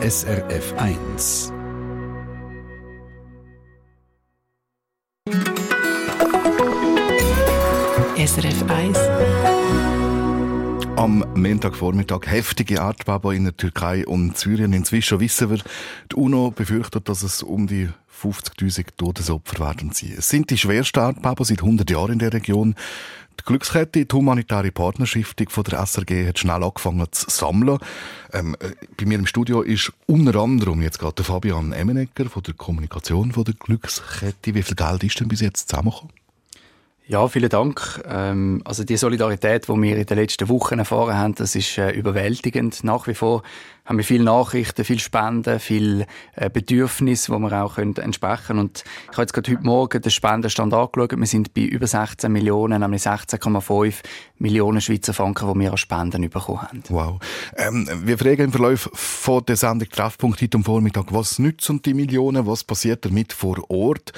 SRF 1. SRF 1. Am Montagvormittag heftige Erdbeben in der Türkei und Syrien. Inzwischen wissen wir, die UNO befürchtet, dass es um die 50.000 Todesopfer werden sie. Es sind die schwersten Erdbeben seit 100 Jahren in der Region. Die Glückskette, die humanitäre Partnerstiftung von der SRG, hat schnell angefangen zu sammeln. Ähm, äh, bei mir im Studio ist unter anderem jetzt gerade Fabian Emmenegger von der Kommunikation von der Glückskette. Wie viel Geld ist denn bis jetzt zusammengekommen? Ja, vielen Dank. Ähm, also die Solidarität, die wir in den letzten Wochen erfahren haben, das ist äh, überwältigend. Nach wie vor haben wir viele Nachrichten, viele Spenden, viele äh, Bedürfnisse, wo wir auch können entsprechen Und ich habe jetzt gerade heute Morgen den Spendenstand angeschaut. Wir sind bei über 16 Millionen, nämlich 16,5 Millionen Schweizer Franken, die wir an Spenden bekommen haben. Wow. Ähm, wir fragen im Verlauf von der Sendung Treffpunkt heute am Vormittag, was nützen die Millionen, was passiert damit vor Ort?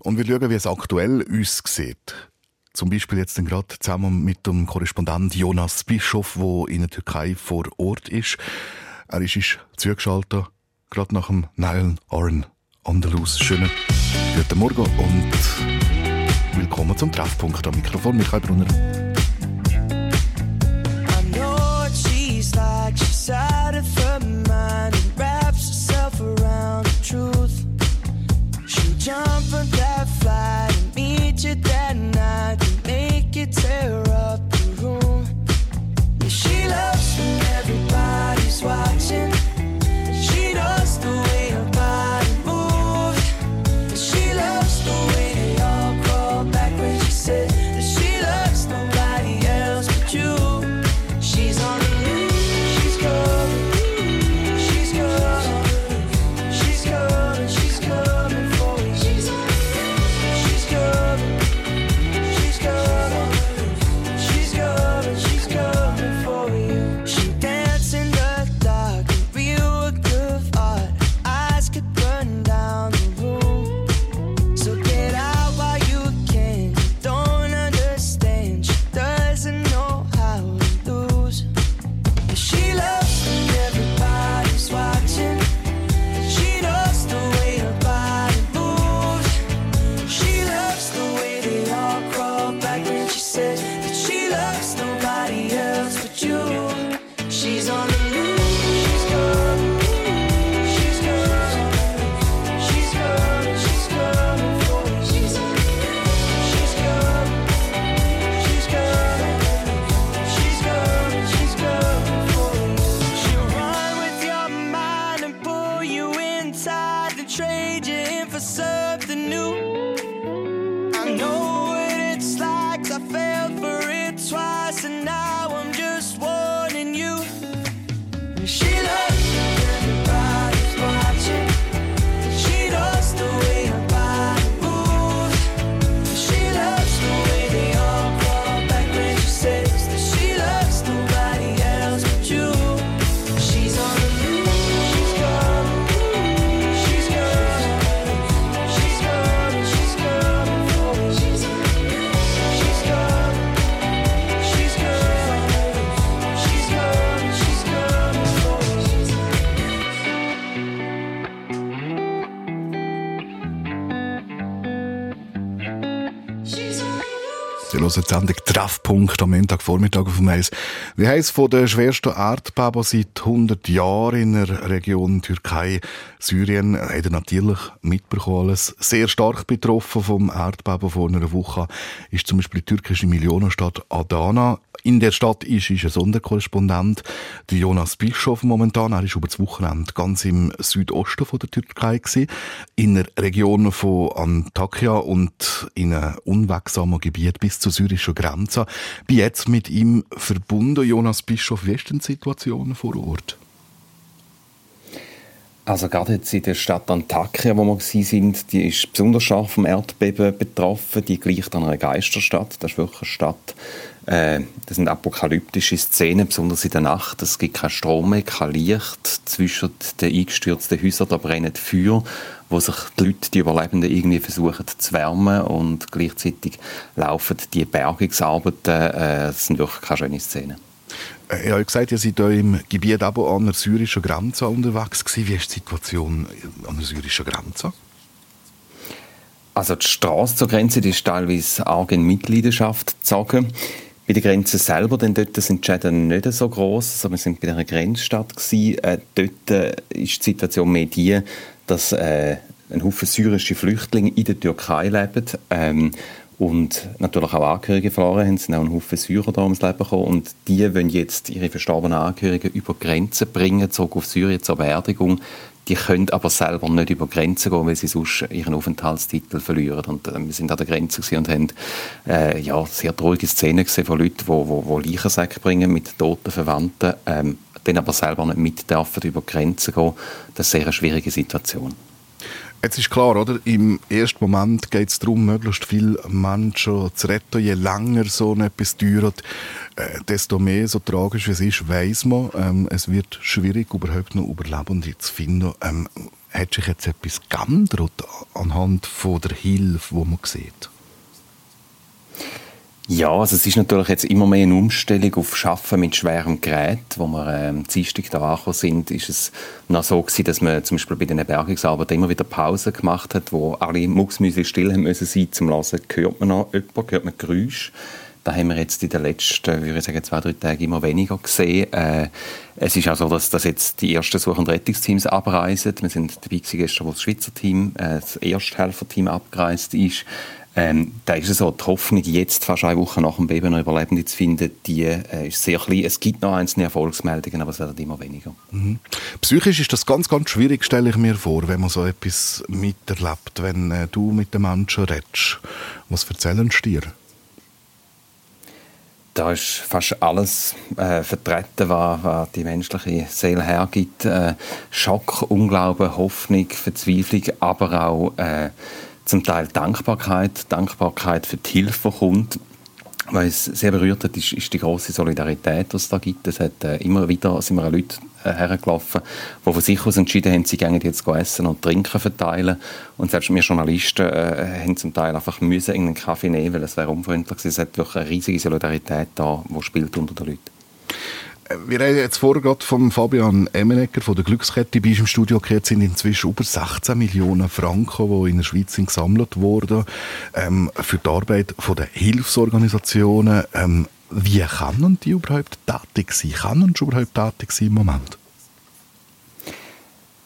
Und wir schauen, wie es aktuell uns sieht. Zum Beispiel jetzt gerade zusammen mit dem Korrespondent Jonas Bischof, der in der Türkei vor Ort ist. Er ist uns zugeschaltet, gerade nach dem Nile Oren Andalus. Schönen guten Morgen und willkommen zum Treffpunkt am Mikrofon, Michael Brunner. Hören die Sendung Treffpunkt am Montagvormittag auf dem Eis. Wir haben es von der schwersten Erdbeben seit 100 Jahren in der Region Türkei, Syrien, ihr natürlich mitbekommen. Alles sehr stark betroffen vom Erdbeben vor einer Woche ist zum Beispiel die türkische Millionenstadt Adana. In der Stadt ist, ist ein Sonderkorrespondent, der Jonas Bischof momentan. Er ist über das Wochenende ganz im Südosten von der Türkei gewesen, in der Region von Antakya und in einem unwegsamen Gebiet bis zur syrischen Grenze. Bin jetzt mit ihm verbunden. Jonas Bischof, wie ist denn die Situation vor Ort? Also gerade jetzt in der Stadt Antakya, wo wir sind, die ist besonders scharf vom Erdbeben betroffen. Die gleicht einer Geisterstadt. Das ist wirklich eine Stadt. Äh, das sind apokalyptische Szenen, besonders in der Nacht. Es gibt keinen Strom mehr, kein Licht. Zwischen den eingestürzten Häusern da brennen Feuer, wo sich die Leute, die Überlebenden, irgendwie versuchen zu wärmen. Und gleichzeitig laufen die Bergungsarbeiten. Äh, das sind wirklich keine schönen Szenen. Äh, ich habe gesagt, ihr seid hier im Gebiet aber an der syrischen Grenze unterwegs gewesen. Wie ist die Situation an der syrischen Grenze? Also die Straße zur Grenze die ist teilweise arg in Mitleidenschaft gezogen. Bei der Grenze selber, denn dort sind die Schäden nicht so groß. Also wir sind bei einer Grenzstadt gewesen. Äh, dort äh, ist die Situation mehr die, dass äh, ein Haufen syrische Flüchtlinge in der Türkei leben. Ähm, und natürlich auch Angehörige verloren haben, Es sind auch ein Haufen Syrer da ums Leben gekommen und die wollen jetzt ihre verstorbenen Angehörigen über Grenzen bringen, zurück auf Syrien zur Beerdigung. Die können aber selber nicht über Grenzen gehen, weil sie sonst ihren Aufenthaltstitel verlieren. Und äh, wir sind an der Grenze und haben äh, ja, sehr traurige Szenen gesehen von Leuten, die wo, wo, Leichensäcke bringen mit toten Verwandten, ähm, dann aber selber nicht mit dürfen über Grenzen gehen. Das ist eine sehr schwierige Situation. Jetzt ist klar, oder? Im ersten Moment geht es darum, möglichst viele Menschen zu retten. Je länger so etwas dauert, äh, desto mehr, so tragisch es ist, weiß man, ähm, es wird schwierig, überhaupt noch Überlebende zu finden. Ähm, hat sich jetzt etwas geändert anhand von der Hilfe, die man sieht? Ja, also es ist natürlich jetzt immer mehr eine Umstellung auf Schaffen mit schwerem Gerät. Wo wir ähm, Dienstag da angekommen sind, ist es noch so gewesen, dass man zum Beispiel bei den Bergungsarbeiten immer wieder Pausen gemacht hat, wo alle Mucksmüse still haben müssen sein zum Lassen. Hört man noch jemanden, hört man Geräusche. Da haben wir jetzt in den letzten, würde ich sagen, zwei, drei Tagen immer weniger gesehen. Äh, es ist auch so, dass, dass jetzt die ersten Such- und Rettungsteams abreisen. Wir sind dabei gewesen, gestern, wo das Schweizer Team, äh, das Ersthelferteam abgereist ist. Ähm, da ist es so, die Hoffnung, jetzt fast eine Woche nach dem Beben noch Überlebende zu finden, die äh, ist sehr klein. Es gibt noch einzelne Erfolgsmeldungen, aber es werden immer weniger. Mhm. Psychisch ist das ganz, ganz schwierig, stelle ich mir vor, wenn man so etwas miterlebt, wenn äh, du mit den Menschen redest. Was erzählen sie dir? da ist fast alles äh, vertreten, was, was, die menschliche Seele hergibt. Äh, Schock, Unglauben, Hoffnung, Verzweiflung, aber auch äh, zum Teil Dankbarkeit, Dankbarkeit für die Hilfe, die kommt. Was sehr berührt hat, ist, ist die große Solidarität, die es da gibt. Es hat äh, immer wieder sind wir Leute äh, hergelaufen, die von sich aus entschieden haben, sie gehen jetzt essen und trinken verteilen. Und selbst wir Journalisten äh, haben zum Teil einfach müssen irgendeinen Kaffee nehmen, weil es wäre unfreundlich gewesen. Es hat wirklich eine riesige Solidarität da, die spielt unter den Leuten. Wir haben jetzt vorher gerade von Fabian Emenegger von der Glückskette bei uns im Studio gehört, sind inzwischen über 16 Millionen Franken, die in der Schweiz sind gesammelt wurden, ähm, für die Arbeit der Hilfsorganisationen. Ähm, wie können die überhaupt tätig sein? Können sie überhaupt tätig sein im Moment?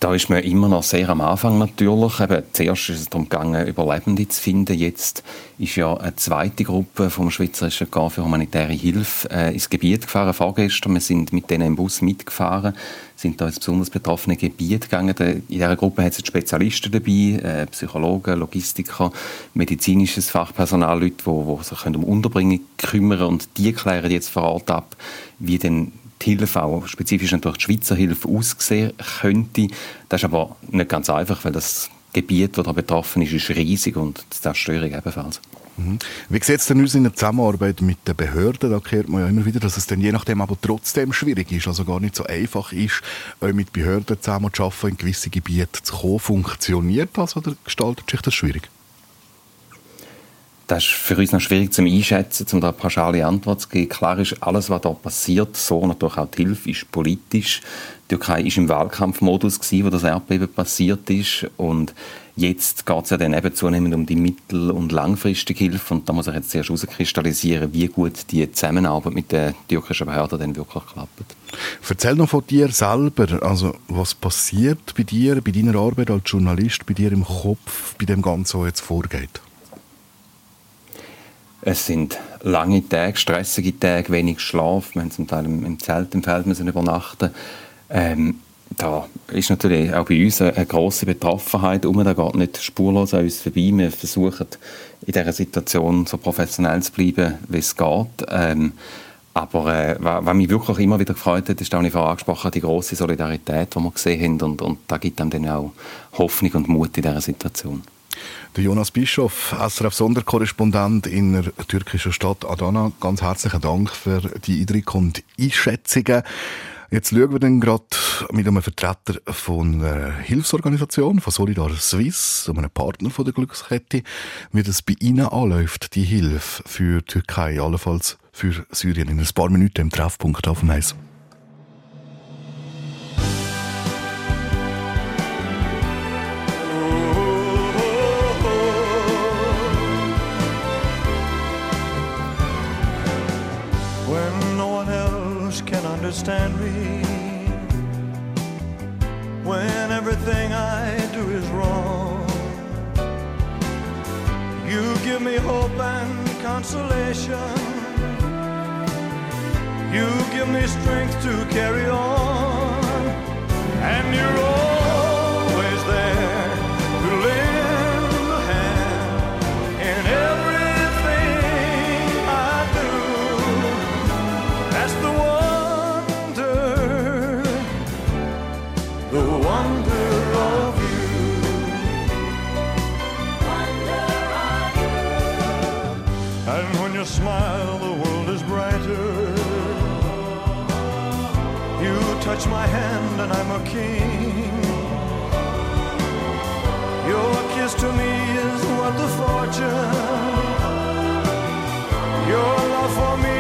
Da ist man immer noch sehr am Anfang natürlich. Eben, zuerst ist es darum gegangen, Überlebende zu finden. Jetzt ist ja eine zweite Gruppe vom Schweizerischen Gar für humanitäre Hilfe äh, ins Gebiet gefahren. Vorgestern, wir sind mit denen im Bus mitgefahren, sind da ins besonders betroffene Gebiet gegangen. In dieser Gruppe hat es Spezialisten dabei, äh, Psychologen, Logistiker, medizinisches Fachpersonal, Leute, die, die sich um Unterbringung kümmern und die klären jetzt vor Ort ab, wie denn die Hilfe, auch spezifisch natürlich die Schweizer Hilfe, aussehen könnte. Das ist aber nicht ganz einfach, weil das Gebiet, das da betroffen ist, ist riesig und die Zerstörung ebenfalls. Mhm. Wie sieht es denn aus in der Zusammenarbeit mit den Behörden? Da hört man ja immer wieder, dass es dann je nachdem aber trotzdem schwierig ist, also gar nicht so einfach ist, mit Behörden zusammen zu arbeiten, in gewisse Gebiete zu kommen. Funktioniert das oder gestaltet sich das schwierig? Das ist für uns noch schwierig zu einschätzen, um da eine pauschale Antwort zu geben. Klar ist, alles, was da passiert, so natürlich auch die Hilfe, ist politisch. Die Türkei war im Wahlkampfmodus, gewesen, wo das Erdbeben passiert ist. Und jetzt geht es ja dann eben zunehmend um die mittel- und langfristige Hilfe. Und da muss ich jetzt zuerst herauskristallisieren, wie gut die Zusammenarbeit mit den türkischen Behörden dann wirklich klappt. Erzähl noch von dir selber. Also, was passiert bei dir, bei deiner Arbeit als Journalist, bei dir im Kopf, bei dem Ganzen, was jetzt vorgeht? Es sind lange Tage, stressige Tage, wenig Schlaf. Wir haben zum Teil im, Zelt im Feld müssen übernachten. Ähm, da ist natürlich auch bei uns eine, eine grosse Betroffenheit um. Da geht nicht spurlos an uns vorbei. Wir versuchen in dieser Situation so professionell zu bleiben, wie es geht. Ähm, aber äh, was mich wirklich immer wieder gefreut hat, ist auch vorher angesprochen, die grosse Solidarität, die wir gesehen haben. Und, und da gibt einem dann auch Hoffnung und Mut in dieser Situation. Der Jonas Bischof, SRF-Sonderkorrespondent in der türkischen Stadt Adana, ganz herzlichen Dank für die Eindrücke und Einschätzungen. Jetzt schauen wir dann gerade mit einem Vertreter von einer Hilfsorganisation, von Solidar Swiss, einem Partner von der Glückskette, wie das bei Ihnen anläuft, die Hilfe für die Türkei, allenfalls für Syrien in ein paar Minuten im Treffpunkt auf dem Eis. Understand me, when everything I do is wrong. You give me hope and consolation. You give me strength to carry on, and you're always You smile, the world is brighter. You touch my hand, and I'm a king. Your kiss to me is worth the fortune. Your love for me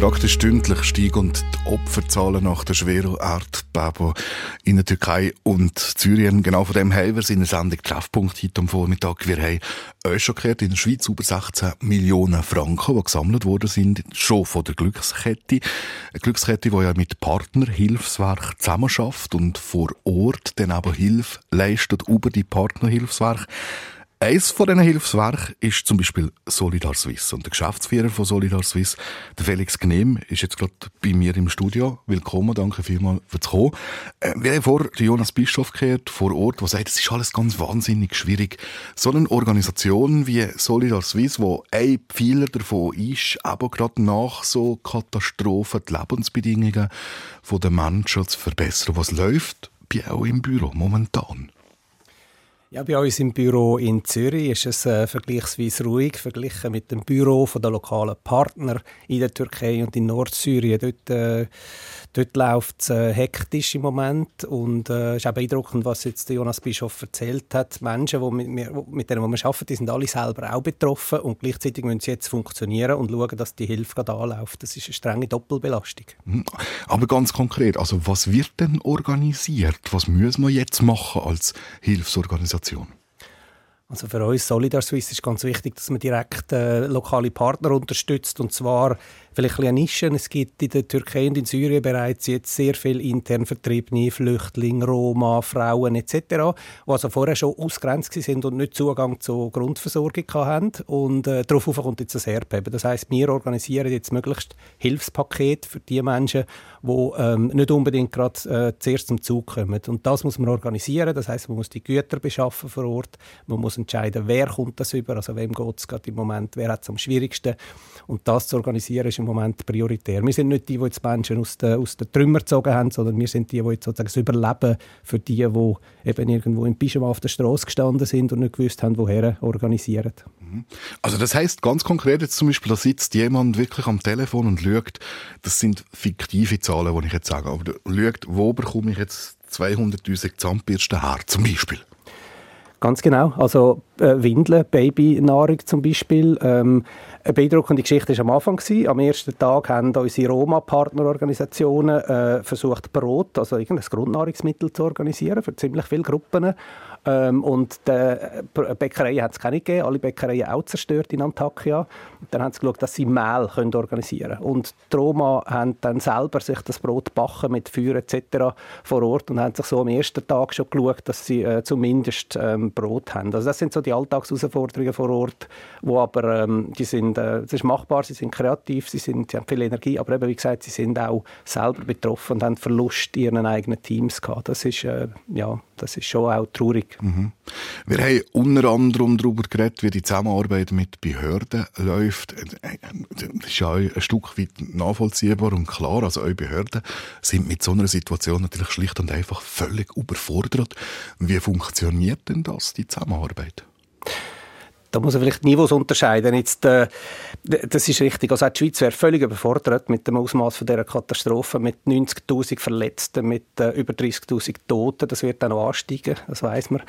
Praktisch stündlich steigen die Opferzahlen nach der schweren Erdbeben in der Türkei und Syrien. Genau von dem haben wir in der Sendung Treffpunkt heute am Vormittag. Wir haben euch schon gehört, in der Schweiz über 16 Millionen Franken, die gesammelt worden sind, schon von der Glückskette. Eine Glückskette, die ja mit Partnerhilfswerk zusammenarbeitet und vor Ort dann aber Hilfe leistet über die Partnerhilfswerke. Eines von diesen Hilfswerken ist zum Beispiel Solidar Suisse. Und der Geschäftsführer von Solidar Suisse, der Felix Gnehm, ist jetzt gerade bei mir im Studio. Willkommen, danke vielmals fürs Kommen. Äh, wir haben vor Jonas Bischof gehört, vor Ort, der sagt, es ist alles ganz wahnsinnig schwierig. So eine Organisation wie Solidar Suisse, wo ein Pfeiler davon ist, aber gerade nach so Katastrophen die Lebensbedingungen der Menschen zu verbessern. Was läuft bei auch im Büro momentan? Ja, bei uns im Büro in Zürich ist es äh, vergleichsweise ruhig, verglichen mit dem Büro der lokalen Partner in der Türkei und in Nordsyrien. Dort, äh, dort läuft es äh, hektisch im Moment und es äh, ist auch beeindruckend, was jetzt Jonas Bischof erzählt hat. Menschen, die mit, mir, mit denen wir arbeiten, die sind alle selber auch betroffen und gleichzeitig müssen sie jetzt funktionieren und schauen, dass die Hilfe gerade anläuft. Das ist eine strenge Doppelbelastung. Mhm. Aber ganz konkret, also was wird denn organisiert? Was müssen wir jetzt machen als Hilfsorganisation? Organisation? Also für uns Solidar Suisse ist ganz wichtig, dass man direkt äh, lokale Partner unterstützt und zwar vielleicht ein Nischen. Es gibt in der Türkei und in Syrien bereits jetzt sehr viele intern vertriebene Flüchtlinge, Roma, Frauen etc., die also vorher schon ausgrenzt sind und nicht Zugang zur Grundversorgung hatten. Und äh, darauf kommt jetzt das Erdbeben. Das heißt, wir organisieren jetzt möglichst Hilfspaket für die Menschen, die ähm, nicht unbedingt gerade äh, zuerst zum Zug kommen. Und das muss man organisieren. Das heißt, man muss die Güter beschaffen vor Ort. Man muss entscheiden, wer kommt das über, also wem geht es gerade im Moment, wer hat es am schwierigsten. Und das zu organisieren ist im Moment prioritär. Wir sind nicht die, die jetzt Menschen aus den, aus den Trümmern gezogen haben, sondern wir sind die, die jetzt sozusagen das Überleben für die, die eben irgendwo im Pyjama auf der Straße gestanden sind und nicht gewusst haben, woher organisieren. Mhm. Also das heißt ganz konkret jetzt zum Beispiel, da sitzt jemand wirklich am Telefon und schaut, das sind fiktive Zahlen, die ich jetzt sage, aber schaut, wo bekomme ich jetzt 200'000 Zahnbürsten her, zum Beispiel? Ganz genau. Also äh, Windeln, Babynahrung zum Beispiel. Ähm, eine beeindruckende Geschichte war am Anfang. Gewesen. Am ersten Tag haben unsere Roma-Partnerorganisationen äh, versucht, Brot, also irgendein Grundnahrungsmittel zu organisieren für ziemlich viele Gruppen. Ähm, und die Bäckereien hat es keine gegeben, alle Bäckereien auch zerstört in Antakya. Und dann haben sie geschaut, dass sie Mehl können organisieren können. Und die Roma haben dann selber sich das Brot backen mit Feuer etc. vor Ort und haben sich so am ersten Tag schon geschaut, dass sie äh, zumindest ähm, Brot haben. Also das sind so die Alltagsherausforderungen vor Ort, wo aber ähm, die sind, äh, das ist machbar, sie sind kreativ, sie, sind, sie haben viel Energie, aber eben, wie gesagt, sie sind auch selber betroffen und haben Verlust in ihren eigenen Teams gehabt. Das ist, äh, ja, das ist schon auch traurig. Mhm. Wir haben unter anderem darüber geredet, wie die Zusammenarbeit mit Behörden läuft. Das ist ja ein Stück weit nachvollziehbar und klar. Also eure Behörden sind mit so einer Situation natürlich schlicht und einfach völlig überfordert. Wie funktioniert denn das, die Zusammenarbeit? Da muss man vielleicht Niveaus unterscheiden. Jetzt, äh, das ist richtig. Also auch die Schweiz wäre völlig überfordert mit dem Ausmaß dieser Katastrophe, mit 90.000 Verletzten, mit äh, über 30.000 Toten. Das wird dann noch ansteigen, das weiß man.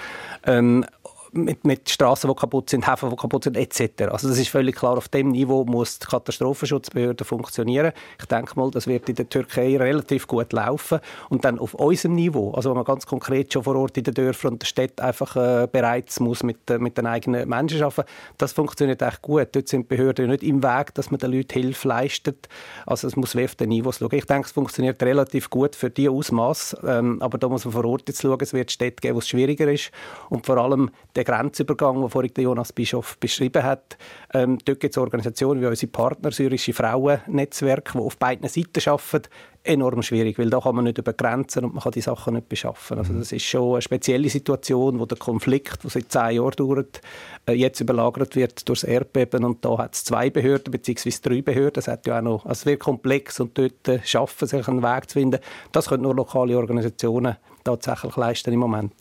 Ähm, mit, mit Straßen, die kaputt sind, Häfen, die kaputt sind, etc. Also das ist völlig klar, auf dem Niveau muss die Katastrophenschutzbehörde funktionieren. Ich denke mal, das wird in der Türkei relativ gut laufen. Und dann auf unserem Niveau, also wenn man ganz konkret schon vor Ort in den Dörfern und der Städten einfach äh, bereits muss mit, äh, mit den eigenen Menschen arbeiten, das funktioniert echt gut. Dort sind Behörden nicht im Weg, dass man den Leuten Hilfe leistet. Also es muss auf den Niveaus schauen. Ich denke, es funktioniert relativ gut für die Ausmaß, ähm, aber da muss man vor Ort jetzt schauen. Es wird Städte geben, wo es schwieriger ist und vor allem der Grenzübergang, den vorhin Jonas Bischof beschrieben hat. Ähm, dort gibt es Organisationen wie unsere Partner, syrische Frauennetzwerk, die auf beiden Seiten arbeiten. Enorm schwierig, weil da kann man nicht über Grenzen und man kann die Sachen nicht beschaffen. Also das ist schon eine spezielle Situation, wo der Konflikt, der seit zehn Jahren dauert, äh, jetzt überlagert wird durch das Erdbeben und da hat es zwei Behörden bzw. drei Behörden. Das hat ja auch noch, also es wird komplex und dort äh, schaffen sich einen Weg zu finden. Das können nur lokale Organisationen tatsächlich leisten im Moment.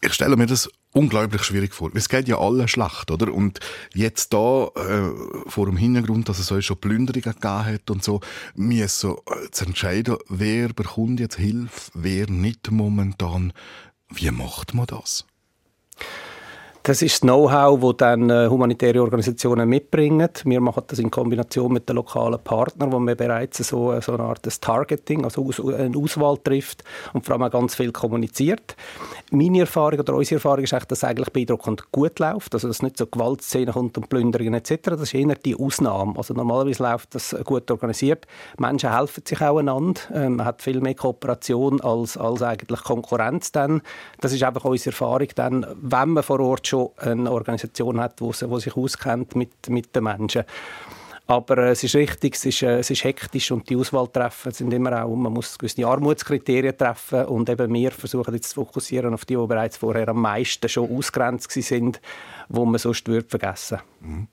Ich stelle mir das unglaublich schwierig vor. Es geht ja allen schlecht, oder? Und jetzt da, äh, vor dem Hintergrund, dass es euch schon Plünderungen gegeben hat und so, mir so äh, zu entscheiden, wer bekommt jetzt Hilfe, wer nicht momentan. Wie macht man das? Das ist das Know-how, das dann äh, humanitäre Organisationen mitbringen. Wir machen das in Kombination mit den lokalen Partnern, wo wir bereits so, so eine Art des Targeting, also aus, eine Auswahl trifft und vor allem auch ganz viel kommuniziert. Meine Erfahrung oder unsere Erfahrung ist dass es eigentlich beeindruckend gut läuft, also dass nicht so Gewaltszenen kommt und Plünderungen etc. Das ist eher die Ausnahme. Also normalerweise läuft das gut organisiert. Menschen helfen sich auch einander. Man hat viel mehr Kooperation als, als eigentlich Konkurrenz dann. Das ist einfach unsere Erfahrung dann, wenn man vor Ort schon eine Organisation hat, die sich auskennt mit, mit den Menschen. Aber äh, es ist richtig, es ist, äh, es ist hektisch und die Auswahltreffen sind immer auch, man muss gewisse Armutskriterien treffen und eben wir versuchen jetzt zu fokussieren auf die, die bereits vorher am meisten schon ausgrenzt sind, wo man sonst würde vergessen. Mhm.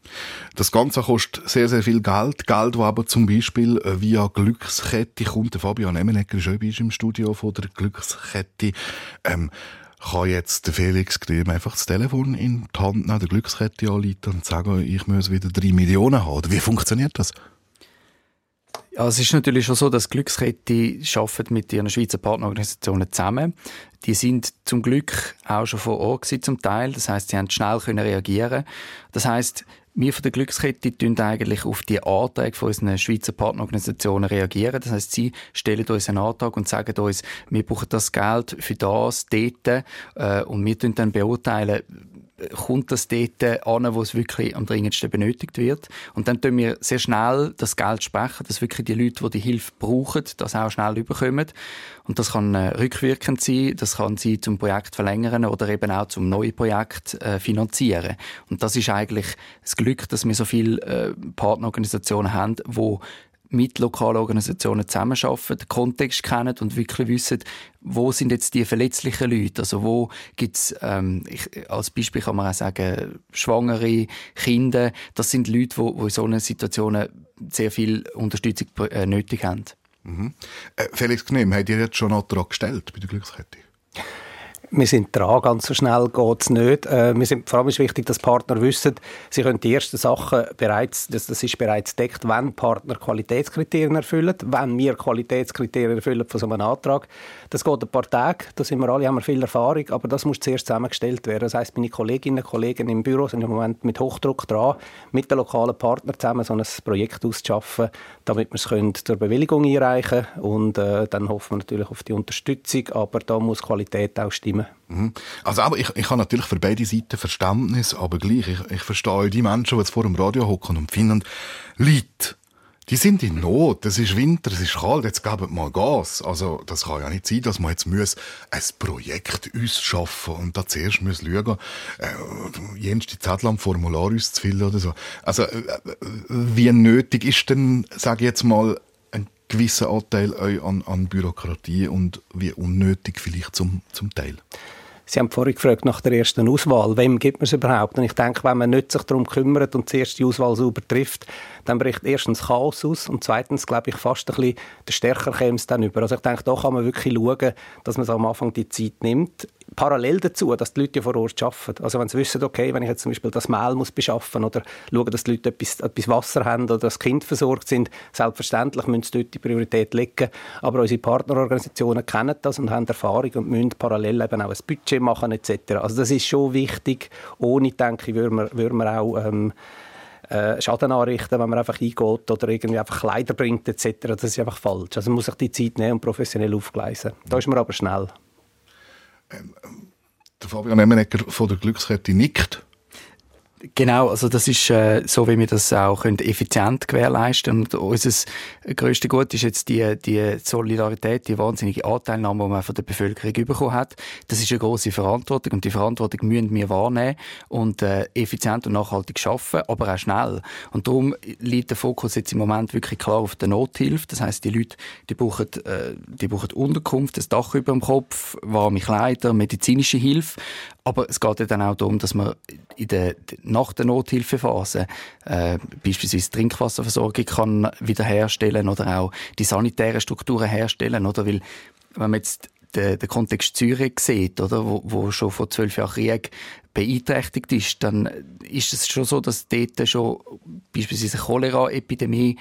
Das Ganze kostet sehr, sehr viel Geld. Geld, das aber zum Beispiel äh, via Glückskette kommt. Der Fabian Emmenegger ist im Studio von der Glückskette. Ähm, kann jetzt der Felix Grimm einfach das Telefon in die Hand nehmen, der Glückskette anleiten und sagen, ich muss wieder drei Millionen haben? Wie funktioniert das? Ja, es ist natürlich schon so, dass Glückskette mit ihren Schweizer Partnerorganisationen zusammen. Die sind zum Glück auch schon vor Ort gewesen, zum Teil. Das heißt, sie haben schnell können reagieren. Das heißt, wir von der Glückskette tun eigentlich auf die Anträge von unseren Schweizer Partnerorganisationen reagieren. Das heißt, sie stellen uns einen Antrag und sagen uns, wir brauchen das Geld für das, dort, äh, und wir tun dann beurteilen, kommt das dort an, wo es wirklich am dringendsten benötigt wird. Und dann tun wir sehr schnell das Geld sprechen, dass wirklich die Leute, die die Hilfe brauchen, das auch schnell überkommen. Und das kann äh, rückwirkend sein, das kann sie zum Projekt verlängern oder eben auch zum neuen Projekt äh, finanzieren. Und das ist eigentlich das Glück, dass wir so viele äh, Partnerorganisationen haben, die mit lokalen Organisationen zusammenarbeiten, den Kontext kennen und wirklich wissen, wo sind jetzt die verletzlichen Leute? Also wo gibt's ähm, ich, als Beispiel kann man auch sagen, schwangere Kinder, das sind Leute, die, in solchen Situationen sehr viel Unterstützung äh, nötig haben. Mhm. Äh, Felix Knehm, habt ihr jetzt schon einen Antrag gestellt bei der Glückskette? Wir sind dran, ganz so schnell geht es nicht. Äh, wir sind, vor allem ist wichtig, dass Partner wissen, sie können die ersten Sachen bereits, das, das ist bereits deckt, wenn Partner Qualitätskriterien erfüllen, wenn wir Qualitätskriterien erfüllen von so einem Antrag. Das geht ein paar Tage, da sind wir alle, haben wir viel Erfahrung, aber das muss zuerst zusammengestellt werden. Das heisst, meine Kolleginnen und Kollegen im Büro sind im Moment mit Hochdruck dran, mit den lokalen Partnern zusammen so ein Projekt auszuschaffen, damit wir es können zur Bewilligung einreichen können und äh, dann hoffen wir natürlich auf die Unterstützung, aber da muss Qualität auch stimmen zusammen. Mhm. Also aber ich, ich habe natürlich für beide Seiten Verständnis, aber gleich, ich, ich verstehe die Menschen, die jetzt vor dem Radio hocken und finden, Leute, die sind in Not. Es ist Winter, es ist kalt, jetzt geben mal Gas. Also, das kann ja nicht sein, dass man jetzt muss ein Projekt uns schaffen und da zuerst muss schauen, äh, jens die Zettel am Formular auszufüllen oder so. Also, äh, äh, wie nötig ist denn, sage ich jetzt mal, ein gewisser Anteil an, an Bürokratie und wie unnötig vielleicht zum, zum Teil? Sie haben vorhin gefragt nach der ersten Auswahl. Wem gibt man es überhaupt? Und ich denke, wenn man nicht sich darum kümmert und die Auswahl sauber trifft, dann bricht erstens Chaos aus und zweitens, glaube ich, fast ein bisschen der Stärker käme es dann über. Also ich denke, da kann man wirklich schauen, dass man am Anfang die Zeit nimmt. Parallel dazu, dass die Leute ja vor Ort arbeiten. Also wenn sie wissen, okay, wenn ich jetzt zum Beispiel das Mehl muss beschaffen oder schauen, dass die Leute etwas, etwas Wasser haben oder das Kind versorgt sind, selbstverständlich müssen sie dort die Priorität legen. Aber unsere Partnerorganisationen kennen das und haben Erfahrung und müssen parallel eben auch ein Budget machen etc. Also das ist schon wichtig. Ohne, denke ich, würde man, würde man auch ähm, äh, Schaden anrichten, wenn man einfach eingeht oder irgendwie einfach Kleider bringt etc. Das ist einfach falsch. Also man muss sich die Zeit nehmen und professionell aufgleisen. Da ist man aber schnell. Ähm, der Fabian Emmenegger von der Glückskette nickt. Genau, also das ist äh, so, wie wir das auch können effizient gewährleisten Und unser größtes Gut ist jetzt die, die Solidarität, die wahnsinnige Anteilnahme, die man von der Bevölkerung bekommen hat. Das ist eine große Verantwortung und die Verantwortung müssen wir wahrnehmen und äh, effizient und nachhaltig schaffen, aber auch schnell. Und darum liegt der Fokus jetzt im Moment wirklich klar auf der Nothilfe. Das heißt, die Leute, die brauchen, äh, die brauchen Unterkunft, das Dach über dem Kopf, warme Kleider, medizinische Hilfe. Aber es geht ja dann auch darum, dass man in der, nach der Nothilfephase äh, beispielsweise Trinkwasserversorgung kann wiederherstellen oder auch die sanitären Strukturen herstellen, oder? Weil, wenn man jetzt den, den Kontext Zürich sieht, oder? Wo, wo schon vor zwölf Jahren Krieg beeinträchtigt ist, dann ist es schon so, dass dort schon beispielsweise eine Cholera-Epidemie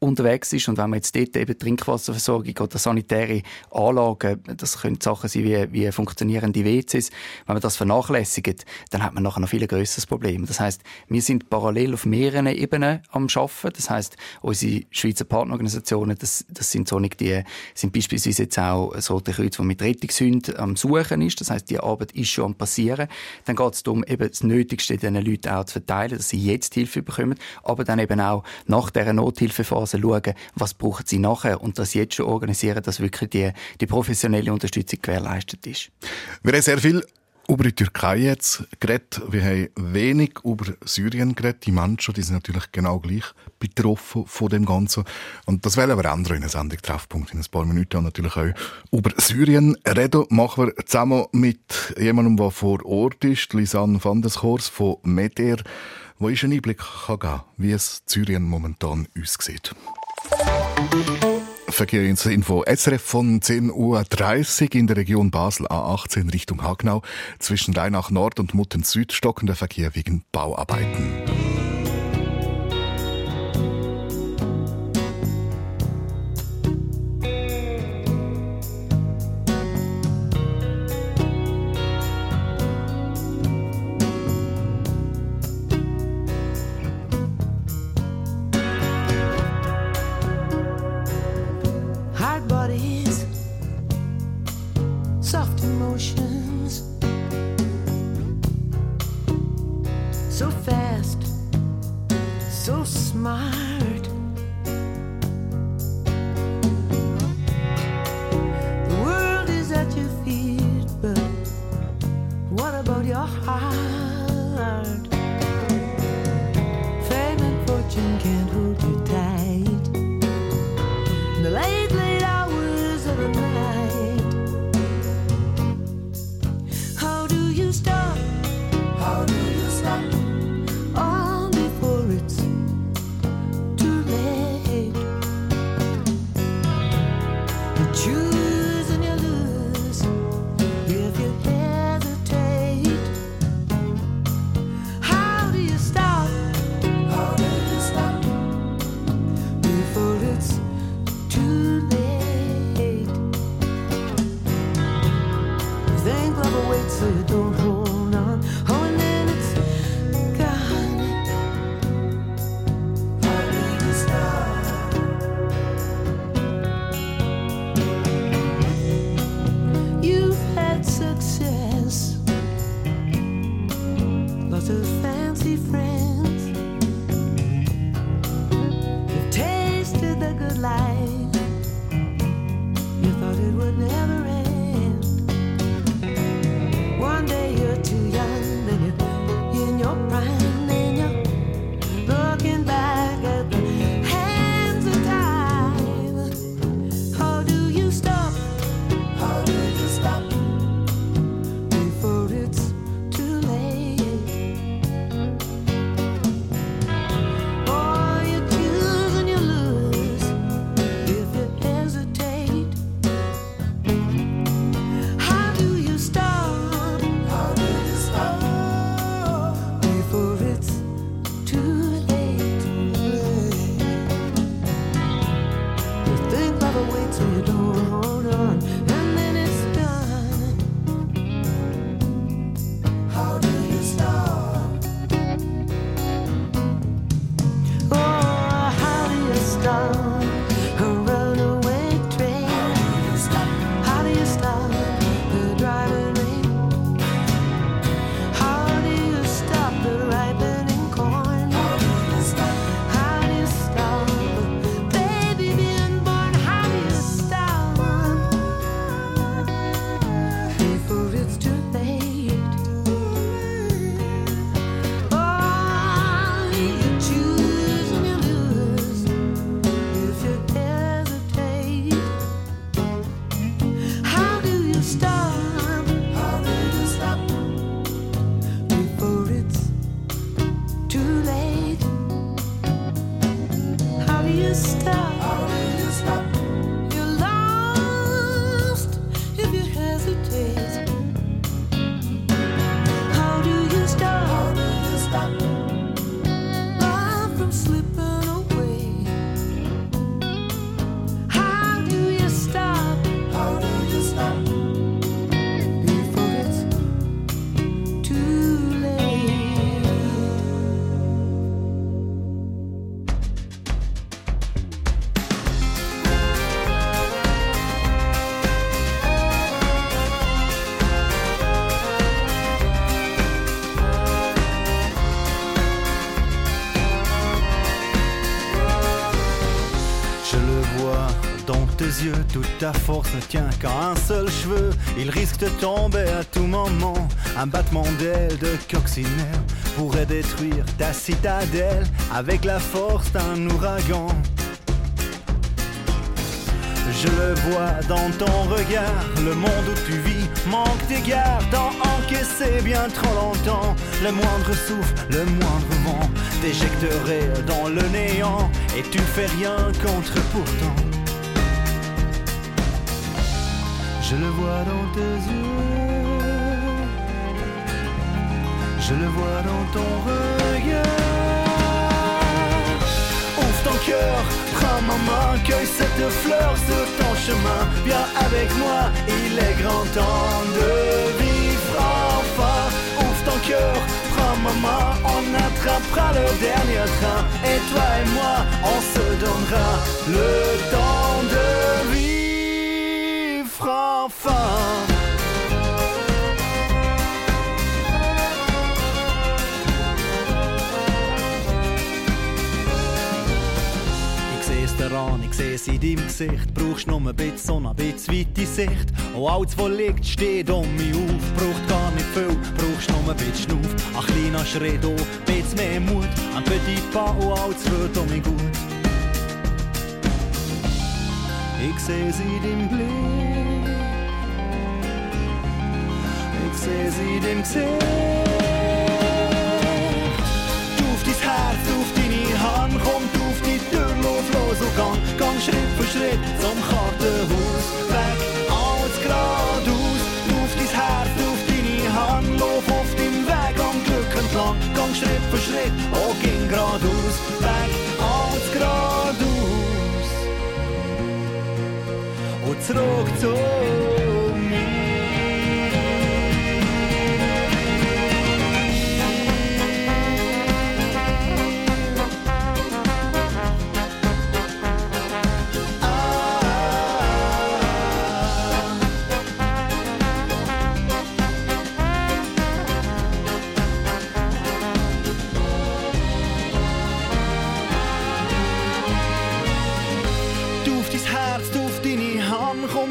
unterwegs ist und wenn man jetzt dort eben Trinkwasserversorgung oder sanitäre Anlagen, das können Sachen sein wie, wie funktionierende WCs, wenn man das vernachlässigt, dann hat man nachher noch viel größeres Problem. Das heißt, wir sind parallel auf mehreren Ebenen am Schaffen. Das heißt, unsere Schweizer Partnerorganisationen, das, das sind so nicht die, sind beispielsweise jetzt auch das Rote Kreuz, das mit Rettungshunden am Suchen ist. Das heißt, die Arbeit ist schon am passieren. Dann geht es darum, eben das Nötigste diesen Leuten auch zu verteilen, dass sie jetzt Hilfe bekommen, aber dann eben auch nach dieser Nothilfephase schauen, was brauchen sie nachher und das jetzt schon organisieren, dass wirklich die, die professionelle Unterstützung gewährleistet ist. Wir haben sehr viel über die Türkei jetzt geredet. Wir haben wenig über Syrien geredet. Die Menschen, die sind natürlich genau gleich betroffen von dem Ganzen. Und das wollen wir ändern in einer Sendung Treffpunkt in ein paar Minuten und natürlich auch über Syrien reden. Machen wir zusammen mit jemandem, der vor Ort ist, Lisanne van der Schors von MEDER, wo uns einen Einblick kann geben wie es Syrien momentan aussieht. Verkehrsinfo SRF von 10.30 Uhr in der Region Basel A18 Richtung Hagnau. Zwischen Rheinach Nord und Mutten Süd stockender Verkehr wegen Bauarbeiten. Ta force ne tient qu'à un seul cheveu. Il risque de tomber à tout moment. Un battement d'aile de coccinelle pourrait détruire ta citadelle avec la force d'un ouragan. Je le vois dans ton regard, le monde où tu vis manque d'égard, t'en encaissé bien trop longtemps. Le moindre souffle, le moindre vent t'éjecterait dans le néant et tu fais rien contre pourtant. Je le vois dans tes yeux, je le vois dans ton regard. Ouvre ton cœur, prends ma main, cueille cette fleur sur ton chemin. Viens avec moi, il est grand temps de vivre enfin. Ouvre ton cœur, prends ma main, on attrapera le dernier train. Et toi et moi, on se donnera le temps de vivre enfin. Ich seh's daran, ich seh's in deinem Gesicht. Brauchst nur ein bisschen Sonne, ein bisschen weite Sicht. Und alles, was liegt, steht um mich auf. Braucht gar nicht viel, brauchst nur ein bisschen Schnuff. Ein kleiner Schritt, oh, ein bisschen mehr Mut. Ein petit pas und alles wird um mich gut. Ich seh's in deinem Blick. Ich seh's in dem Gesicht. Du dein Herz, du auf deine Hand, komm du auf die Tür, lauf los und gang, gang Schritt für Schritt zum Kartenhaus. Weg, alles geradeaus, du dein Herz, du auf deine Hand, lauf auf deinem Weg am Glück entlang, gang Schritt für Schritt, oh, ging geradeaus. Weg, alles geradeaus und zurück zu mir.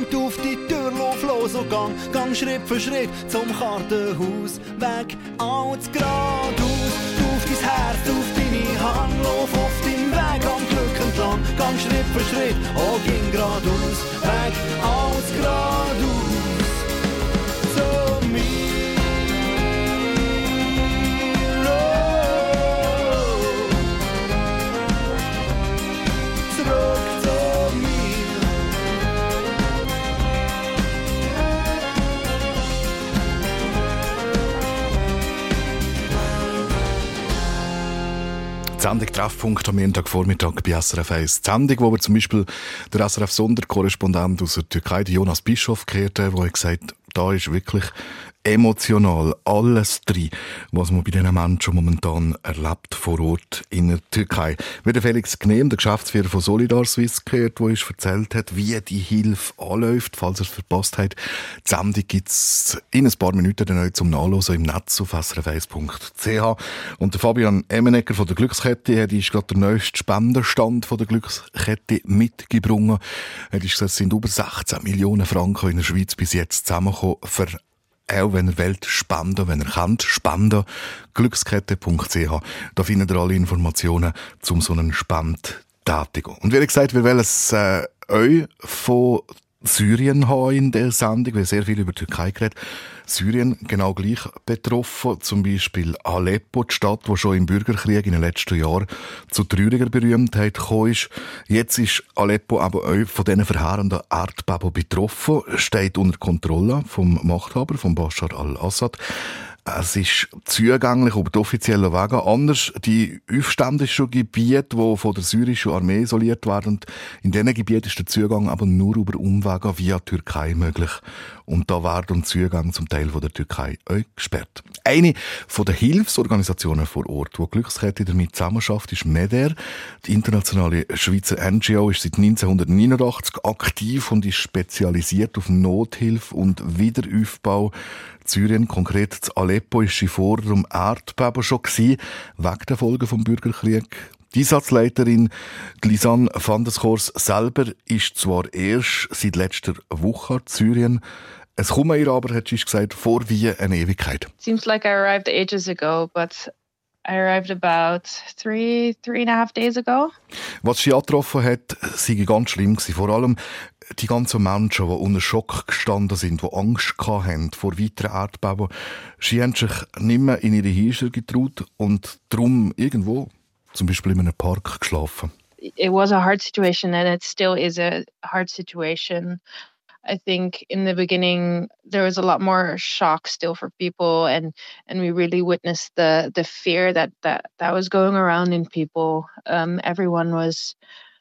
Du auf die Tür, lauf los und gang, gang Schritt für Schritt zum Kartenhaus, weg, alles geradeaus. Auf dein Herz, auf deine Hand, lauf auf deinem Weg am Glück entlang, gang Schritt für Schritt, oh, ging geradeaus, weg, alles geradeaus. Sendung Treffpunkt am Montagvormittag bei SRF 1. Die Sendung, wo wir zum Beispiel der SRF Sonderkorrespondent aus der Türkei, Jonas Bischof, gehört haben, der gesagt hat, da ist wirklich emotional alles drin, was man bei diesen Menschen momentan erlebt vor Ort in der Türkei. Wie der Felix Gnehm, der Geschäftsführer von Solidar Swiss, gehört, der uns erzählt hat, wie die Hilfe anläuft, falls er es verpasst hat. Die Sendung gibt's in ein paar Minuten dann auch zum Nachlesen im Netz auf srf1.ch. Und der Fabian Emmenegger von der Glückskette hat uns gerade den neuesten Spendenstand von der Glückskette mitgebracht. Er hat gesagt, es sind über 16 Millionen Franken in der Schweiz bis jetzt zusammengekommen für auch wenn ihr wollt, spenden, wenn ihr könnt, spenden. Glückskette.ch. Da findet ihr alle Informationen zum so einen Spend tätigen. Und wie gesagt, wir wollen es äh, euch von Syrien haben in der Sendung. Haben sehr viel über die Türkei geredet. Syrien genau gleich betroffen. Zum Beispiel Aleppo, die Stadt, die schon im Bürgerkrieg in den letzten Jahren zu trauriger Berühmtheit gekommen ist. Jetzt ist Aleppo aber auch von diesen verheerenden Erdbeben betroffen, steht unter Kontrolle vom Machthaber, von Bashar al-Assad. Es ist zugänglich über die offiziellen Wege. Anders die aufständischen Gebiete, die von der syrischen Armee isoliert werden, in diesen Gebieten ist der Zugang aber nur über Umwege via Türkei möglich. Und da werden Zugang zum Teil von der Türkei auch gesperrt. Eine von den Hilfsorganisationen vor Ort, die Glückskette damit zusammenarbeitet, ist MEDER. Die internationale Schweizer NGO ist seit 1989 aktiv und ist spezialisiert auf Nothilfe und Wiederaufbau Syrien, konkret zu Aleppo, ist sie vor dem Erdbeben schon gewesen, wegen der Folgen vom Bürgerkrieg. Die Einsatzleiterin Lisanne van der Schors selber ist zwar erst seit letzter Woche in Syrien, es kommt ihr aber, hat sie gesagt, vor wie eine Ewigkeit. Seems like I arrived ages ago, but I arrived about three, three and a half days ago. Was sie angetroffen hat, sei ganz schlimm gewesen. Vor allem die ganzen Menschen, die unter Schock gestanden sind, die Angst hatten vor weiteren Erdbeben. Sie haben sich nicht mehr in ihre Häuser getraut und darum irgendwo, zum Beispiel in einem Park, geschlafen. It was a hard situation and it still is a hard situation. I think in the beginning there was a lot more shock still for people and and we really witnessed the the fear that that that was going around in people um, everyone was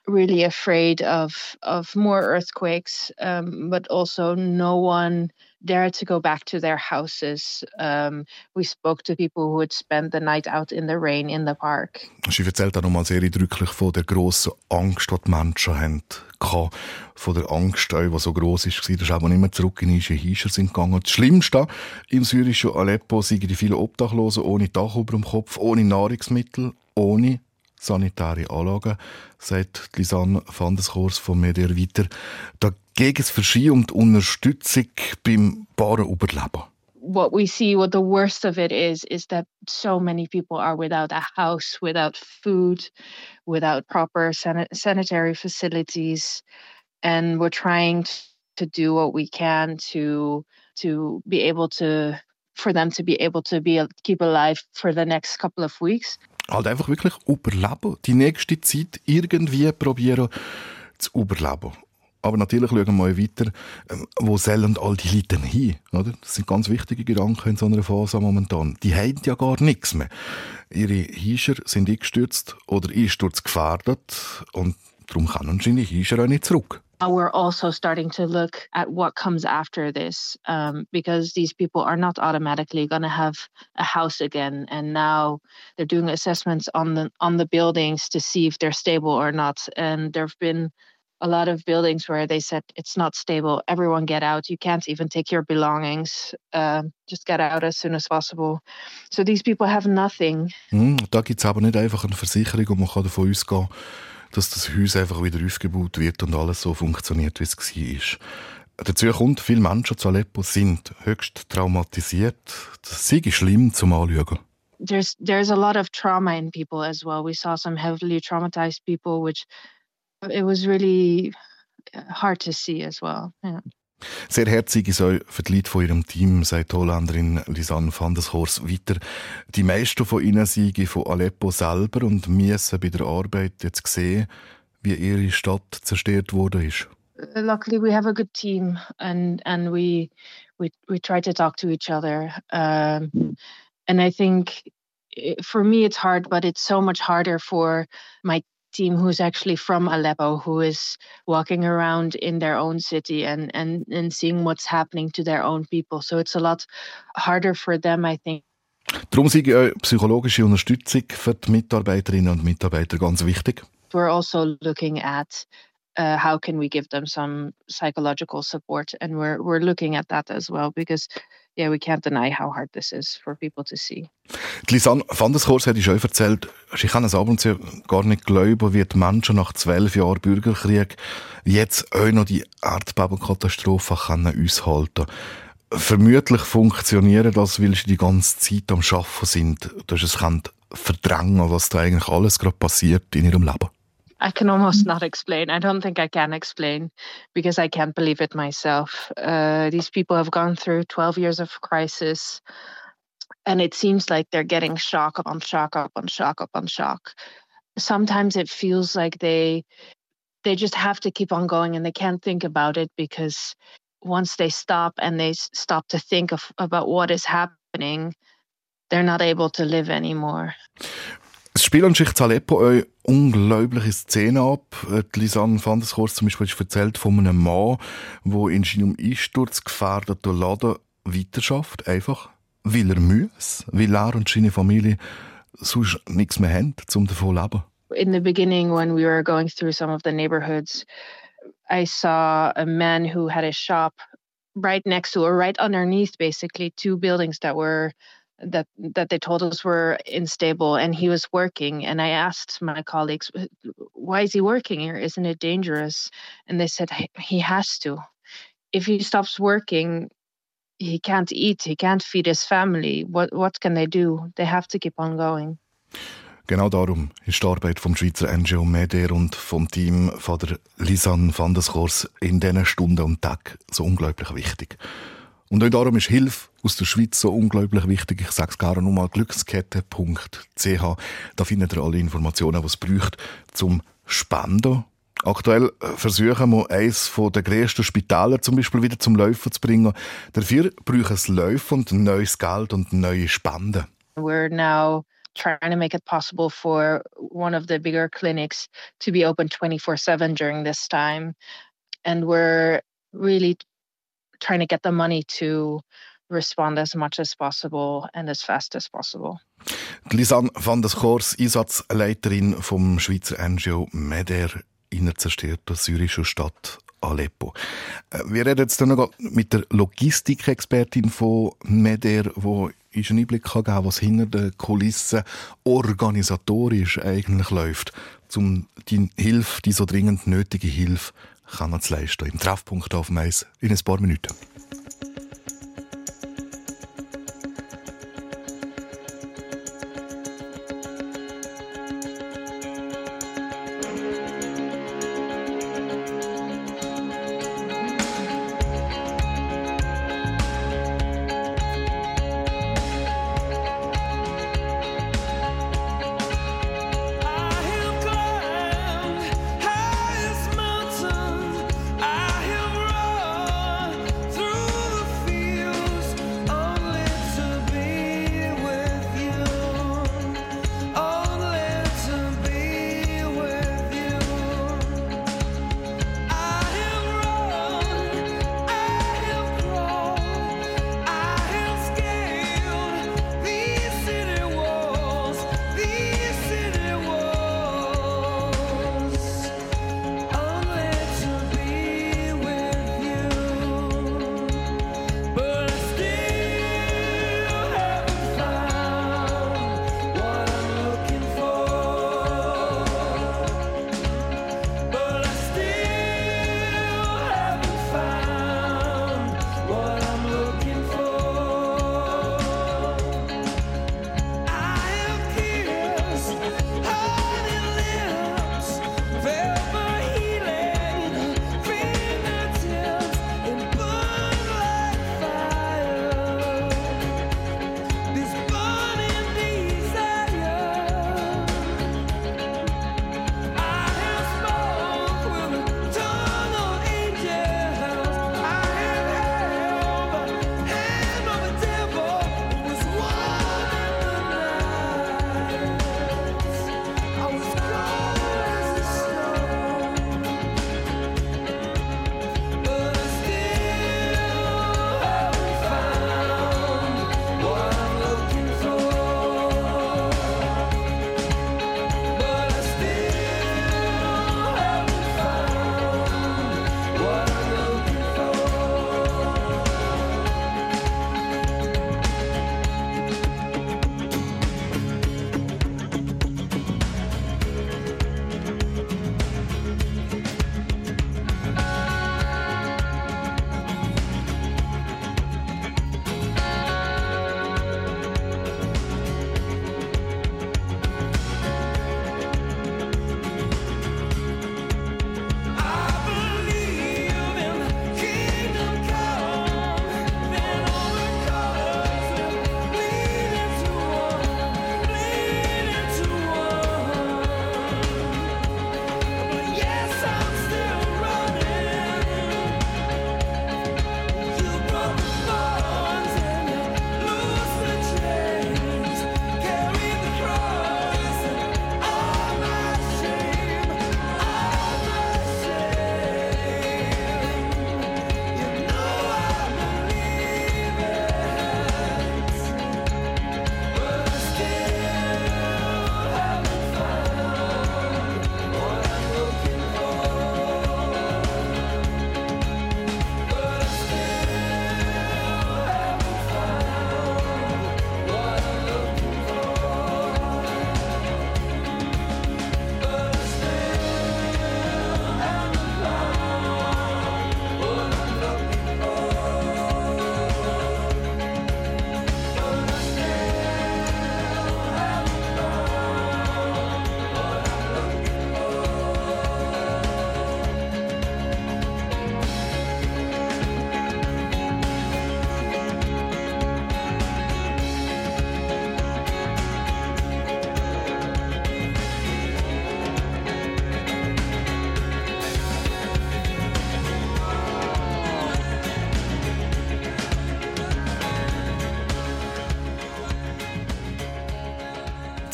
really afraid of of more earthquakes um, but also no one dared to go back to their houses. Um, we spoke to people who had spent the night out in the rain in the park. Sie erzählt auch nochmal sehr eindrücklich von der grossen Angst, die die Menschen haben. Von der Angst, die so gross war, dass nicht mehr zurück in ihre Häuser sind gegangen. Das Schlimmste im syrischen Aleppo sind die vielen Obdachlosen ohne Dach über dem Kopf, ohne Nahrungsmittel, ohne sanitäre Anlagen, sagt Lisanne van der Schors von Medier weiter. Dagegen Verschieben und Unterstützung beim baren Überleben. What we see, what the worst of it is, is that so many people are without a house, without food, without proper san sanitary facilities, and we're trying to do what we can to to be able to for them to be able to be keep alive for the next couple of weeks. Halt einfach wirklich überleben. Die nächste Zeit irgendwie probieren zu überleben. Aber natürlich schauen wir mal weiter, ähm, wo sollen all die Leute hin? Oder? Das sind ganz wichtige Gedanken in so einer Phase momentan. Die haben ja gar nichts mehr. Ihre Häuser sind eingestürzt oder einsturzgefährdet und darum sie die Häuser auch nicht zurück. We're also starting to look at what comes after this um, because these people are not automatically going to have a house again and now they're doing assessments on the on the buildings to see if they're stable or not. And there have been a lot of buildings where they said it's not stable. Everyone get out. You can't even take your belongings. Uh, just get out as soon as possible. So these people have nothing. Mm, da gibt's aber nicht einfach eine Versicherung und man kann davon ausgehen dass das Haus einfach wieder aufgebaut wird und alles so funktioniert, wie es war. Dazu kommt, viele Menschen zu Aleppo sind höchst traumatisiert. Das sei schlimm zum Anschauen. There's, there's a lot of trauma in people as well. We saw some heavily traumatized people, which it was really hard to see as well. Yeah. Sehr herzig ist auch für die Leute von ihrem Team, sagt Holländerin Lisanne van der Schors weiter. Die meisten von ihnen sind von Aleppo selber und müssen bei der Arbeit jetzt sehen, wie ihre Stadt zerstört ist. Uh, luckily, we have a good team, and and we we we try to talk to each other. Um, and I think for me it's hard, but it's so much harder for my team who's actually from Aleppo, who is walking around in their own city and, and, and seeing what's happening to their own people. So it's a lot harder for them, I think. Darum ist auch psychologische Unterstützung für die Mitarbeiterinnen und Mitarbeiter ganz wichtig. We're also looking at uh, how can we give them some psychological support, and we're we're looking at that as well because yeah, we can't deny how hard this is for people to see. Die Lisanne van der Schors hat schon erzählt, sie kann es ab und zu gar nicht glauben, wie die Menschen nach zwölf Jahren Bürgerkrieg jetzt auch noch die Erdbebenkatastrophe aushalten Vermutlich funktionieren das, weil sie die ganze Zeit am Arbeiten sind, dass es verdrängen was da eigentlich alles gerade passiert in ihrem Leben. I can almost not explain. I don't think I can explain because I can't believe it myself. Uh, these people have gone through 12 years of crisis, and it seems like they're getting shock upon shock upon shock upon shock. Sometimes it feels like they they just have to keep on going and they can't think about it because once they stop and they stop to think of about what is happening, they're not able to live anymore. Es spielen sich in Aleppo auch unglaubliche Szenen ab. Äh, die Lisanne van der Schors zum Beispiel erzählt von einem Mann, der in seinem Einsturz gefährdeten Laden weiterschafft, einfach weil er muss, weil er und seine Familie sonst nichts mehr haben, um davon zu leben. In the beginning, when we were going through some of the neighborhoods, I saw a man who had a shop right next to or right underneath basically two buildings that were that that they told us were unstable and he was working and i asked my colleagues why is he working here? Isn't it dangerous? And they said he has to. If he stops working he can't eat he can't feed his family. What what can they do? They have to keep on going. Genau darum ist die Arbeit vom Schweizer NGO MEDER und vom Team von der Lisanne van der Schors in diesen Stunden und Tagen so unglaublich wichtig. Und auch darum ist Hilfe aus der Schweiz so unglaublich wichtig. Ich sage es gerne nochmal, glückskette.ch. Da findet ihr alle Informationen, die es braucht, zum Spenden. Aktuell äh, versuchen wir, eines der grössten Spitäler zum Beispiel wieder zum Laufen zu bringen. Dafür brauchen es Läufe und neues Geld und neue Spenden. We're now trying to make it possible for one of the bigger clinics to be open 24/7 during this time and we're really trying to get the money to respond as much as possible and as fast as possible. Lisanne van der Kors, Einsatzleiterin vom Schweizer NGO MEDER in der zerstörten syrischen Stadt Aleppo. Äh, wir reden jetzt noch mit der Logistikexpertin von MEDER, wo ich einen Einblick geben kann, was hinter den Kulissen organisatorisch eigentlich läuft, um die Hilfe, die so dringend nötige Hilfe, kann zu leisten. Im Treffpunkt auf Mais in ein paar Minuten.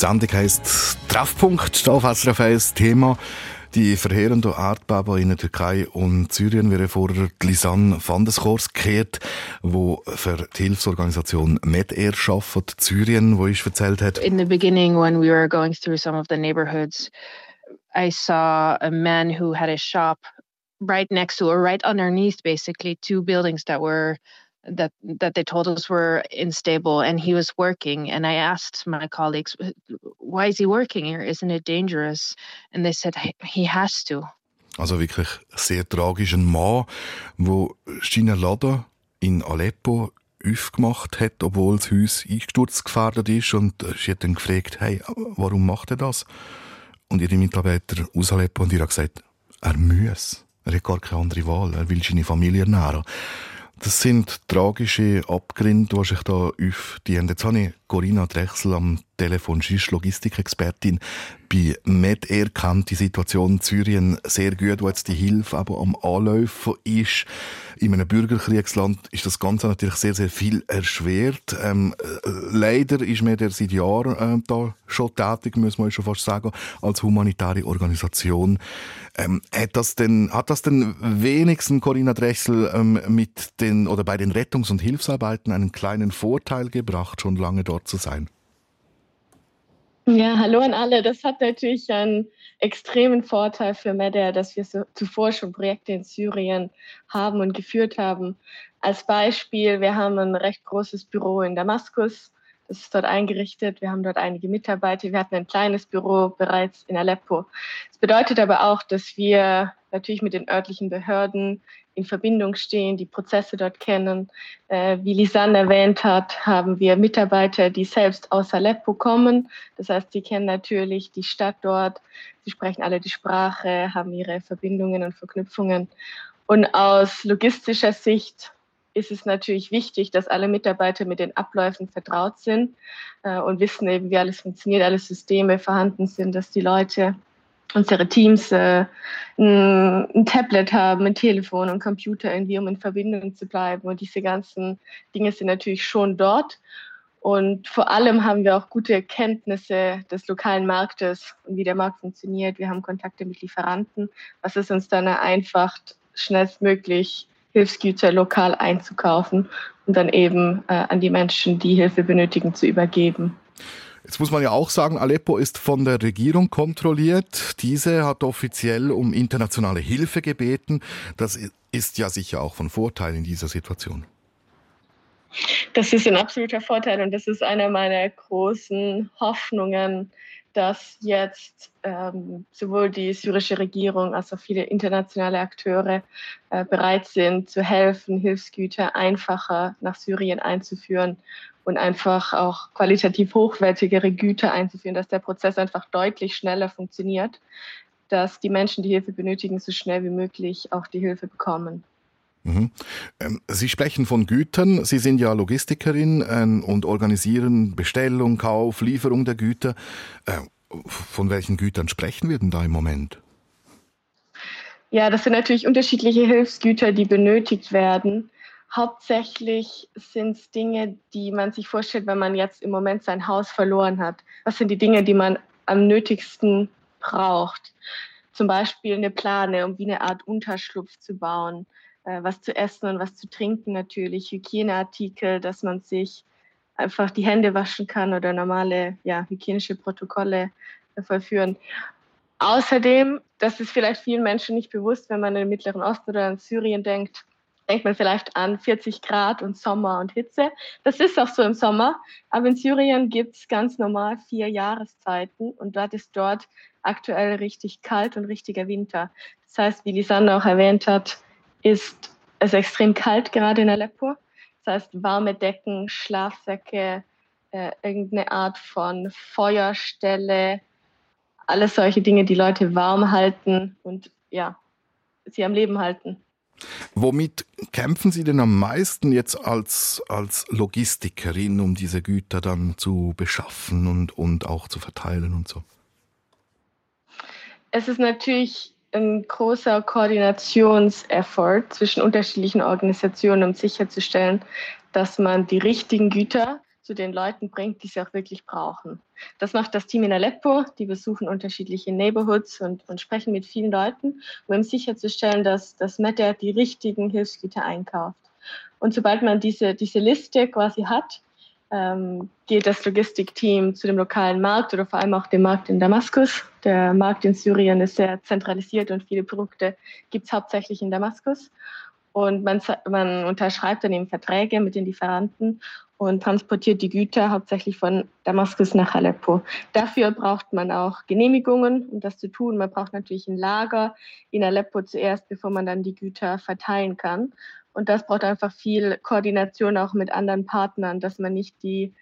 Sendung heisst Treffpunkt auf SRF 1 Thema die verheerenden Erdbeben in der Türkei und Syrien wäre vorher Lisanne van der Schors gekehrt, wo für die Hilfsorganisation MedAir arbeitet, Syrien, wo ich erzählt hat. In the beginning when we were going through some of the neighborhoods, I saw a man who had a shop right next to or right underneath basically two buildings that were that that they told us were unstable and he was working and i asked my colleagues why is he working here isn't it dangerous and they said he has to also wirklich sehr tragisch ein Mann wo seinen Laden in Aleppo aufgemacht hat, obwohl das Haus einsturzgefährdet ist und sie hat dann gefragt, hey, warum macht er das? Und ihre Mitarbeiter aus Aleppo und ihr gesagt, er muss. Er hat gar keine andere Wahl. Er will seine Familie ernähren. Das sind tragische Abgründe, die sich da aufdienen. Jetzt habe ich Corinna Drechsel am Telefon, sie ist Logistikexpertin bei MedAir, kennt die Situation in Syrien sehr gut, wo jetzt die Hilfe aber am Anlaufen ist. In einem Bürgerkriegsland ist das Ganze natürlich sehr, sehr viel erschwert. Ähm, äh, leider ist MedAir seit Jahren äh, da schon tätig, muss man schon fast sagen, als humanitäre Organisation. Ähm, hat das denn, hat das denn wenigstens Corinna Drechsel ähm, mit den, oder bei den Rettungs- und Hilfsarbeiten einen kleinen Vorteil gebracht, schon lange dort zu sein? Ja, hallo an alle. Das hat natürlich einen extremen Vorteil für MEDER, dass wir so zuvor schon Projekte in Syrien haben und geführt haben. Als Beispiel, wir haben ein recht großes Büro in Damaskus. Das ist dort eingerichtet. Wir haben dort einige Mitarbeiter. Wir hatten ein kleines Büro bereits in Aleppo. Das bedeutet aber auch, dass wir natürlich mit den örtlichen Behörden in Verbindung stehen, die Prozesse dort kennen. Äh, wie Lisanne erwähnt hat, haben wir Mitarbeiter, die selbst aus Aleppo kommen. Das heißt, sie kennen natürlich die Stadt dort, sie sprechen alle die Sprache, haben ihre Verbindungen und Verknüpfungen. Und aus logistischer Sicht ist es natürlich wichtig, dass alle Mitarbeiter mit den Abläufen vertraut sind äh, und wissen eben, wie alles funktioniert, alle Systeme vorhanden sind, dass die Leute unsere Teams äh, ein, ein, Tablet haben, ein Telefon und Computer irgendwie, um in Verbindung zu bleiben. Und diese ganzen Dinge sind natürlich schon dort. Und vor allem haben wir auch gute Kenntnisse des lokalen Marktes und wie der Markt funktioniert. Wir haben Kontakte mit Lieferanten, was es uns dann vereinfacht, schnellstmöglich Hilfsgüter lokal einzukaufen und dann eben äh, an die Menschen, die Hilfe benötigen, zu übergeben. Jetzt muss man ja auch sagen, Aleppo ist von der Regierung kontrolliert. Diese hat offiziell um internationale Hilfe gebeten. Das ist ja sicher auch von Vorteil in dieser Situation. Das ist ein absoluter Vorteil und das ist eine meiner großen Hoffnungen, dass jetzt ähm, sowohl die syrische Regierung als auch viele internationale Akteure äh, bereit sind, zu helfen, Hilfsgüter einfacher nach Syrien einzuführen und einfach auch qualitativ hochwertigere Güter einzuführen, dass der Prozess einfach deutlich schneller funktioniert, dass die Menschen, die Hilfe benötigen, so schnell wie möglich auch die Hilfe bekommen. Mhm. Ähm, Sie sprechen von Gütern. Sie sind ja Logistikerin ähm, und organisieren Bestellung, Kauf, Lieferung der Güter. Äh, von welchen Gütern sprechen wir denn da im Moment? Ja, das sind natürlich unterschiedliche Hilfsgüter, die benötigt werden. Hauptsächlich sind es Dinge, die man sich vorstellt, wenn man jetzt im Moment sein Haus verloren hat. Was sind die Dinge, die man am nötigsten braucht? Zum Beispiel eine Plane, um wie eine Art Unterschlupf zu bauen, äh, was zu essen und was zu trinken natürlich, Hygieneartikel, dass man sich einfach die Hände waschen kann oder normale ja, hygienische Protokolle äh, vollführen. Außerdem, das ist vielleicht vielen Menschen nicht bewusst, wenn man in den Mittleren Osten oder in Syrien denkt, denkt man vielleicht an 40 Grad und Sommer und Hitze. Das ist auch so im Sommer. Aber in Syrien gibt es ganz normal vier Jahreszeiten und dort ist dort aktuell richtig kalt und richtiger Winter. Das heißt, wie Lisanne auch erwähnt hat, ist es extrem kalt gerade in Aleppo. Das heißt, warme Decken, Schlafsäcke, äh, irgendeine Art von Feuerstelle, alles solche Dinge, die Leute warm halten und ja, sie am Leben halten. Womit kämpfen Sie denn am meisten jetzt als, als Logistikerin, um diese Güter dann zu beschaffen und, und auch zu verteilen und so? Es ist natürlich ein großer Koordinationseffort zwischen unterschiedlichen Organisationen, um sicherzustellen, dass man die richtigen Güter zu den Leuten bringt, die sie auch wirklich brauchen. Das macht das Team in Aleppo. Die besuchen unterschiedliche Neighborhoods und, und sprechen mit vielen Leuten, um eben sicherzustellen, dass das MEDER die richtigen Hilfsgüter einkauft. Und sobald man diese, diese Liste quasi hat, ähm, geht das Logistikteam zu dem lokalen Markt oder vor allem auch dem Markt in Damaskus. Der Markt in Syrien ist sehr zentralisiert und viele Produkte gibt es hauptsächlich in Damaskus. Und man, man unterschreibt dann eben Verträge mit den Lieferanten und transportiert die Güter hauptsächlich von Damaskus nach Aleppo. Dafür braucht man auch Genehmigungen, um das zu tun. Man braucht natürlich ein Lager in Aleppo zuerst, bevor man dann die Güter verteilen kann. Und das braucht einfach viel Koordination auch mit anderen Partnern, dass man nicht die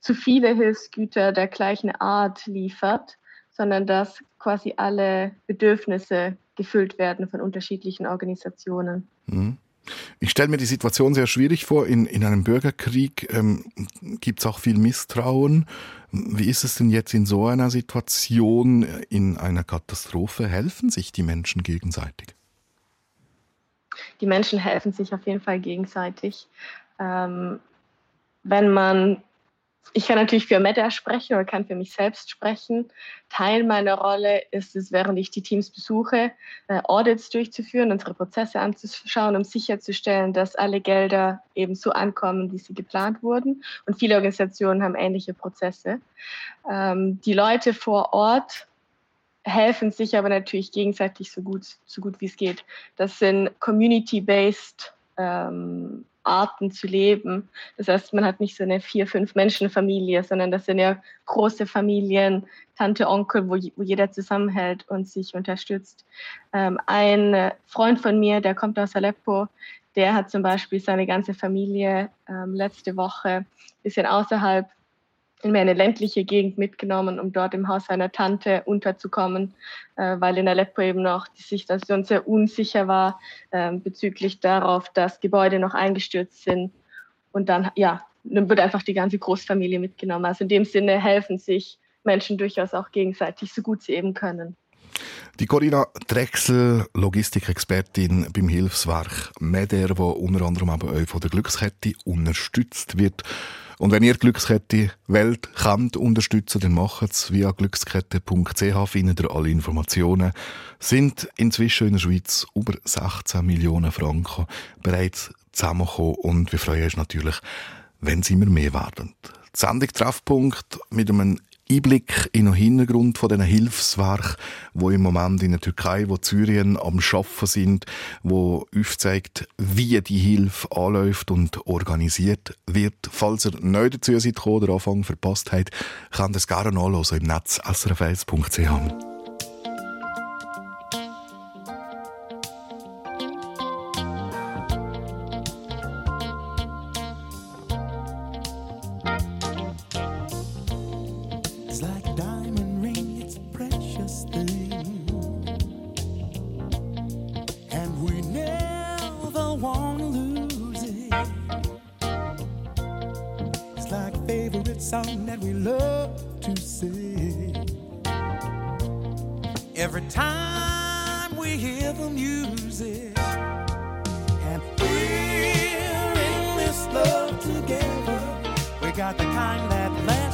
zu viele Hilfsgüter der gleichen Art liefert, sondern dass quasi alle Bedürfnisse gefüllt werden von unterschiedlichen Organisationen. Mhm. Ich stelle mir die Situation sehr schwierig vor. In, in einem Bürgerkrieg ähm, gibt es auch viel Misstrauen. Wie ist es denn jetzt in so einer Situation, in einer Katastrophe? Helfen sich die Menschen gegenseitig? Die Menschen helfen sich auf jeden Fall gegenseitig. Ähm, wenn man ich kann natürlich für Meta sprechen oder kann für mich selbst sprechen. Teil meiner Rolle ist es, während ich die Teams besuche, äh, Audits durchzuführen, unsere Prozesse anzuschauen, um sicherzustellen, dass alle Gelder eben so ankommen, wie sie geplant wurden. Und viele Organisationen haben ähnliche Prozesse. Ähm, die Leute vor Ort helfen sich aber natürlich gegenseitig so gut, so gut wie es geht. Das sind community-based ähm, Arten zu leben. Das heißt, man hat nicht so eine vier, fünf Menschen-Familie, sondern das sind ja große Familien, Tante, Onkel, wo, wo jeder zusammenhält und sich unterstützt. Ähm, ein Freund von mir, der kommt aus Aleppo, der hat zum Beispiel seine ganze Familie ähm, letzte Woche ein bisschen außerhalb in eine ländliche Gegend mitgenommen, um dort im Haus seiner Tante unterzukommen, äh, weil in Aleppo eben noch die Situation sehr unsicher war äh, bezüglich darauf, dass Gebäude noch eingestürzt sind. Und dann, ja, dann wird einfach die ganze Großfamilie mitgenommen. Also in dem Sinne helfen sich Menschen durchaus auch gegenseitig, so gut sie eben können. Die Corinna Drechsel, Logistikexpertin beim Hilfswerk MEDER, wo unter anderem aber auch von der Glückskette unterstützt wird. Und wenn ihr Glückskette Welt könnt unterstützen, dann macht es via glückskette.ch, findet ihr alle Informationen. Sind inzwischen in der Schweiz über 16 Millionen Franken bereits zusammengekommen und wir freuen uns natürlich, wenn sie immer mehr werden. Die Sendung Treffpunkt mit einem Einblick in den Hintergrund von diesen Hilfswerken, wo im Moment in der Türkei, wo Syrien am Schaffen sind, wo aufzeigt, wie die Hilfe anläuft und organisiert wird. Falls ihr neu dazu seid oder Anfang verpasst habt, ihr es gerne nachlesen im Netz srf1.ch. It's like a diamond ring, it's a precious thing. And we never want to lose it. It's like favorite song that we love to sing. Every time we hear the music, and we're in this love together, we got the kind that lasts.